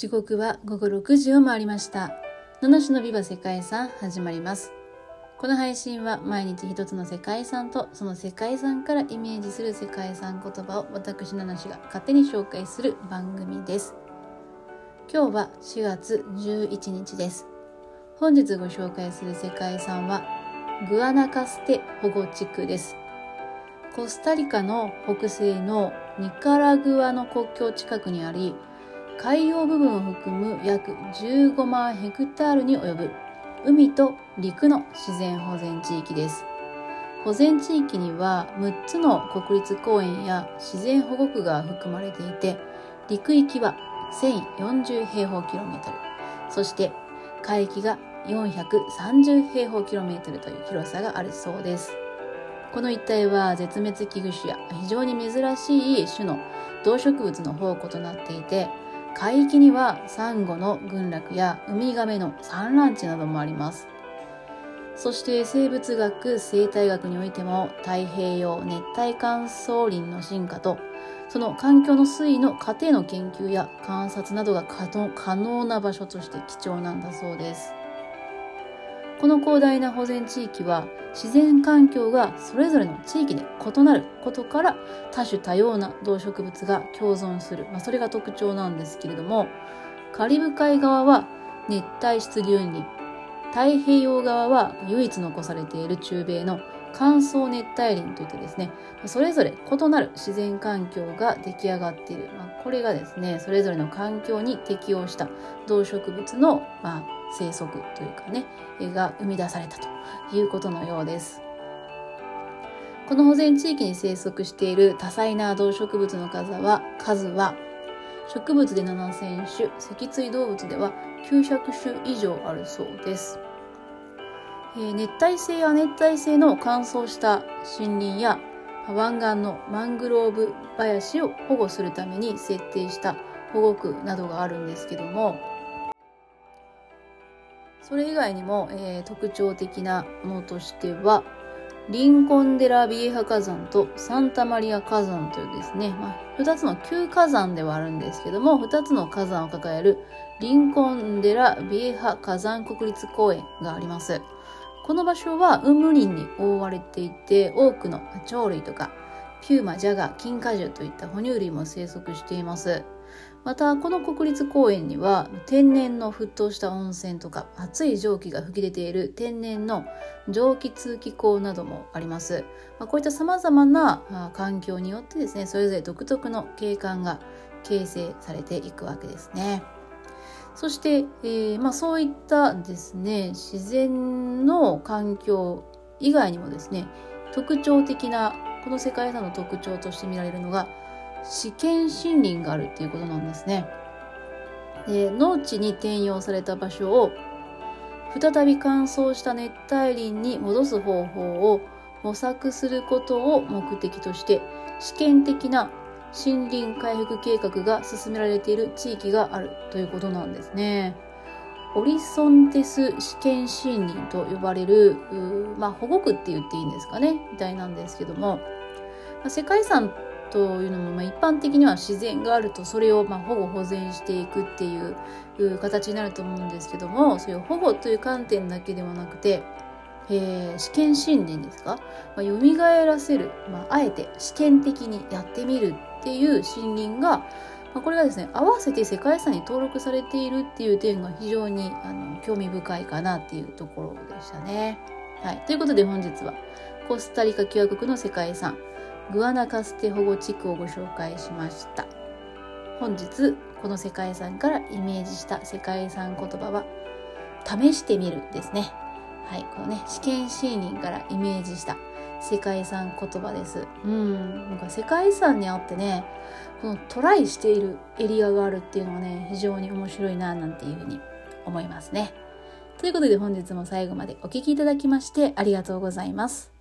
時刻は午後6時を回りました。七種のビバ世界遺産始まります。この配信は毎日一つの世界遺産とその世界遺産からイメージする世界遺産言葉を私七種が勝手に紹介する番組です。今日は4月11日です。本日ご紹介する世界遺産はグアナカステ保護地区です。コスタリカの北西のニカラグアの国境近くにあり、海洋部分を含む約15万ヘクタールに及ぶ海と陸の自然保全地域です。保全地域には6つの国立公園や自然保護区が含まれていて、陸域は1040平方キロメートル、そして海域が430平方キロメートルという広さがあるそうです。この一帯は絶滅危惧種や非常に珍しい種の動植物の宝庫となっていて、海域にはサンゴの群落やウミガメの産卵地などもあります。そして生物学、生態学においても太平洋熱帯乾燥林の進化とその環境の推移の過程の研究や観察などが可能な場所として貴重なんだそうです。この広大な保全地域は自然環境がそれぞれの地域で異なることから多種多様な動植物が共存する、まあ、それが特徴なんですけれどもカリブ海側は熱帯湿原林太平洋側は唯一残されている中米の乾燥熱帯林といってですねそれぞれ異なる自然環境が出来上がっている、まあ、これがですねそれぞれの環境に適応した動植物の、まあ、生息というかねが生み出されたということのようです。この保全地域に生息している多彩な動植物の数は数は植物で7000種脊椎動物では900種以上あるそうです。え、熱帯性や熱帯性の乾燥した森林や湾岸のマングローブ林を保護するために設定した保護区などがあるんですけどもそれ以外にも、えー、特徴的なものとしてはリンコンデラビエハ火山とサンタマリア火山というですね、まあ、2つの旧火山ではあるんですけども2つの火山を抱えるリンコンデラビエハ火山国立公園があります。この場所は雲霧林に覆われていて多くの鳥類とかピューマ、ジャガ、キンカジュといった哺乳類も生息しています。またこの国立公園には天然の沸騰した温泉とか熱い蒸気が噴き出ている天然の蒸気通気口などもあります。まあ、こういった様々な環境によってですねそれぞれ独特の景観が形成されていくわけですね。そして、えー、まあ、そういったですね自然の環境以外にもですね特徴的なこの世界遺産の特徴として見られるのが試験森林があるっていうことなんですね。で農地に転用された場所を再び乾燥した熱帯林に戻す方法を模索することを目的として試験的な森林回復計画が進められている地域があるということなんですね。オリソンテス試験森林と呼ばれる、まあ、保護区って言っていいんですかねみたいなんですけども、まあ、世界遺産というのも、まあ、一般的には自然があるとそれをまあ保護保全していくっていう形になると思うんですけどもそういう保護という観点だけではなくてえー、試験森林ですか、まあ、蘇らせる、まあ、あえて試験的にやってみるっていう森林が、まあ、これがですね合わせて世界遺産に登録されているっていう点が非常にあの興味深いかなっていうところでしたね。はい、ということで本日はコスタリカ共和国の世界遺産グアナカステ保護地区をご紹介しました。本日この世界遺産からイメージした世界遺産言葉は試してみるですね。はい、このね、試験シーニンからイメージした世界遺産言葉です。うん、なんか世界遺産にあってね、このトライしているエリアがあるっていうのはね、非常に面白いな、なんていうふうに思いますね。ということで本日も最後までお聴きいただきましてありがとうございます。